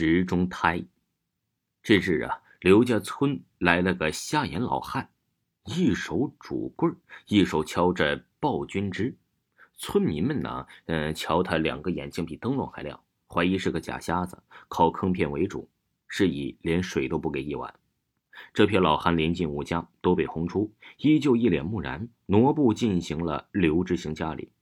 石中胎。这日啊，刘家村来了个瞎眼老汉，一手拄棍一手敲着暴君枝。村民们呢，嗯，瞧他两个眼睛比灯笼还亮，怀疑是个假瞎子，靠坑骗为主，是以连水都不给一碗。这批老汉连进吴家都被轰出，依旧一脸木然，挪步进行了刘之行家里。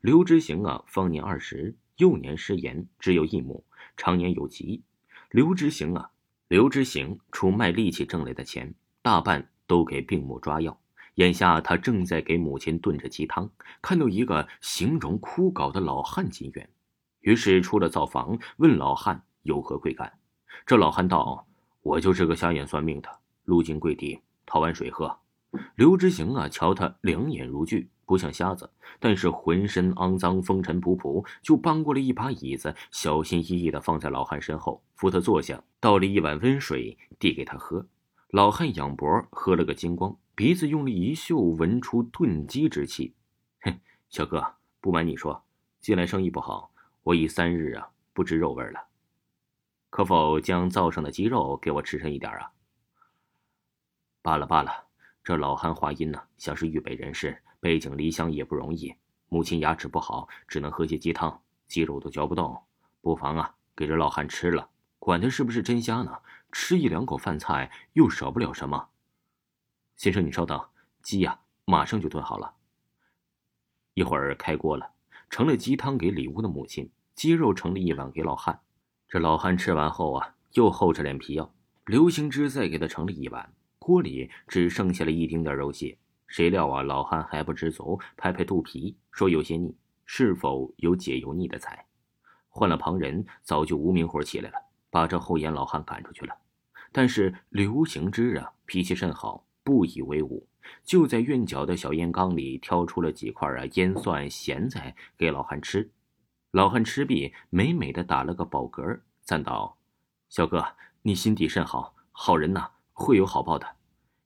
刘之行啊，方年二十，幼年失言，只有一母。常年有疾，刘之行啊，刘之行出卖力气挣来的钱，大半都给病母抓药。眼下他正在给母亲炖着鸡汤，看到一个形容枯槁的老汉进院，于是出了灶房，问老汉有何贵干。这老汉道：“我就是个瞎眼算命的，路经跪地讨碗水喝。”刘之行啊，瞧他两眼如炬。不像瞎子，但是浑身肮脏、风尘仆仆，就搬过来一把椅子，小心翼翼地放在老汉身后，扶他坐下，倒了一碗温水递给他喝。老汉仰脖喝了个精光，鼻子用力一嗅，闻出炖鸡之气。哼，小哥，不瞒你说，近来生意不好，我已三日啊不知肉味了，可否将灶上的鸡肉给我吃上一点啊？罢了罢了，这老汉话音呢，像是豫北人士。背井离乡也不容易，母亲牙齿不好，只能喝些鸡汤，鸡肉都嚼不动。不妨啊，给这老汉吃了，管他是不是真瞎呢？吃一两口饭菜又少不了什么。先生，你稍等，鸡呀，马上就炖好了。一会儿开锅了，盛了鸡汤给里屋的母亲，鸡肉盛了一碗给老汉。这老汉吃完后啊，又厚着脸皮要。刘行之再给他盛了一碗，锅里只剩下了一丁点肉屑。谁料啊，老汉还不知足，拍拍肚皮说：“有些腻，是否有解油腻的菜？”换了旁人，早就无名火起来了，把这厚颜老汉赶出去了。但是刘行之啊，脾气甚好，不以为忤，就在院角的小烟缸里挑出了几块啊腌蒜咸菜给老汉吃。老汉吃毕，美美的打了个饱嗝，赞道：“小哥，你心地甚好，好人呐，会有好报的。”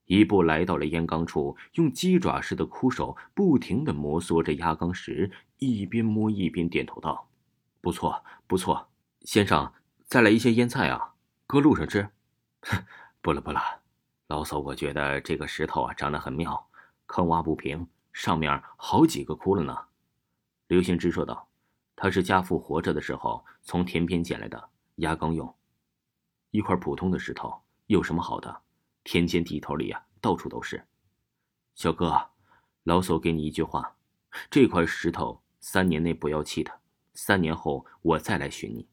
一步来到了烟缸处，用鸡爪似的枯手不停地摩挲着压缸石，一边摸一边点头道：“不错，不错，先生，再来一些腌菜啊，搁路上吃。”“，不了不了，老嫂，我觉得这个石头啊长得很妙，坑洼不平，上面好几个窟窿呢。”刘行之说道：“他是家父活着的时候从田边捡来的，压缸用。一块普通的石头有什么好的？”田间地头里呀，到处都是。小哥，老叟给你一句话：这块石头三年内不要弃它，三年后我再来寻你。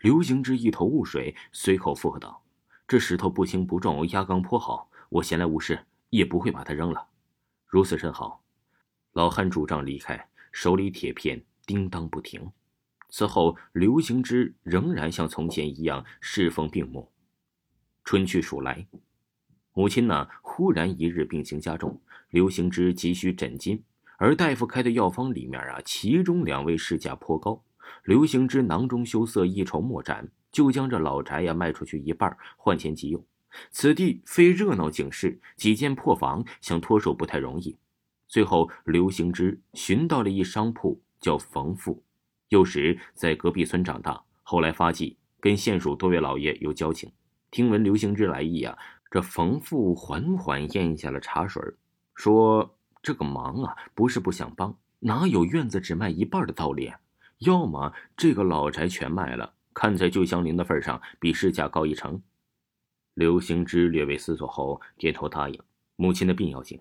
刘行之一头雾水，随口附和道：“这石头不轻不重，压缸颇好，我闲来无事也不会把它扔了。如此甚好。”老汉拄杖离开，手里铁片叮当不停。此后，刘行之仍然像从前一样侍奉病母。春去暑来。母亲呢？忽然一日病情加重，刘行之急需诊金，而大夫开的药方里面啊，其中两位市价颇高。刘行之囊中羞涩，一筹莫展，就将这老宅呀卖出去一半，换钱急用。此地非热闹景市，几间破房，想脱手不太容易。最后，刘行之寻到了一商铺，叫冯富，幼时在隔壁村长大，后来发迹，跟县署多位老爷有交情。听闻刘行之来意啊。这冯父缓缓咽下了茶水，说：“这个忙啊，不是不想帮，哪有院子只卖一半的道理？要么这个老宅全卖了，看在旧相邻的份上，比市价高一成。”刘行之略微思索后，点头答应。母亲的病要紧，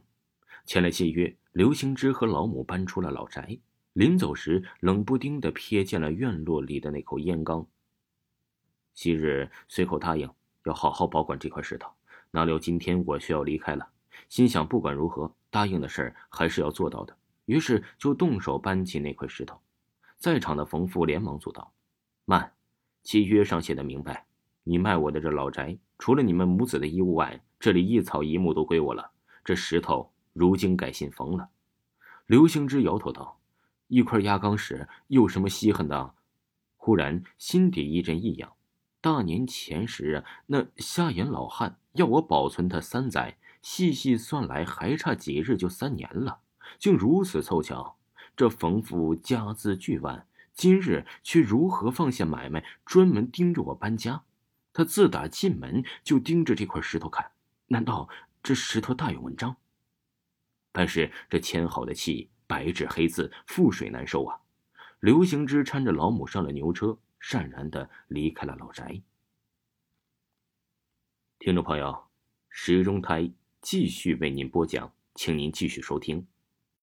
签了契约，刘行之和老母搬出了老宅。临走时，冷不丁的瞥见了院落里的那口烟缸。昔日随口答应要好好保管这块石头。哪料今天我需要离开了，心想不管如何，答应的事儿还是要做到的。于是就动手搬起那块石头。在场的冯父连忙阻道：“慢，契约上写的明白，你卖我的这老宅，除了你们母子的衣物外，这里一草一木都归我了。这石头如今改姓冯了。”刘兴之摇头道：“一块压缸石有什么稀罕的？”忽然心底一阵异样。大年前时啊，那瞎眼老汉要我保存他三载，细细算来还差几日就三年了。竟如此凑巧，这冯富家资巨万，今日却如何放下买卖，专门盯着我搬家？他自打进门就盯着这块石头看，难道这石头大有文章？但是这签好的契，白纸黑字，覆水难收啊！刘行之搀着老母上了牛车，善然的离开了老宅。听众朋友，石中台继续为您播讲，请您继续收听。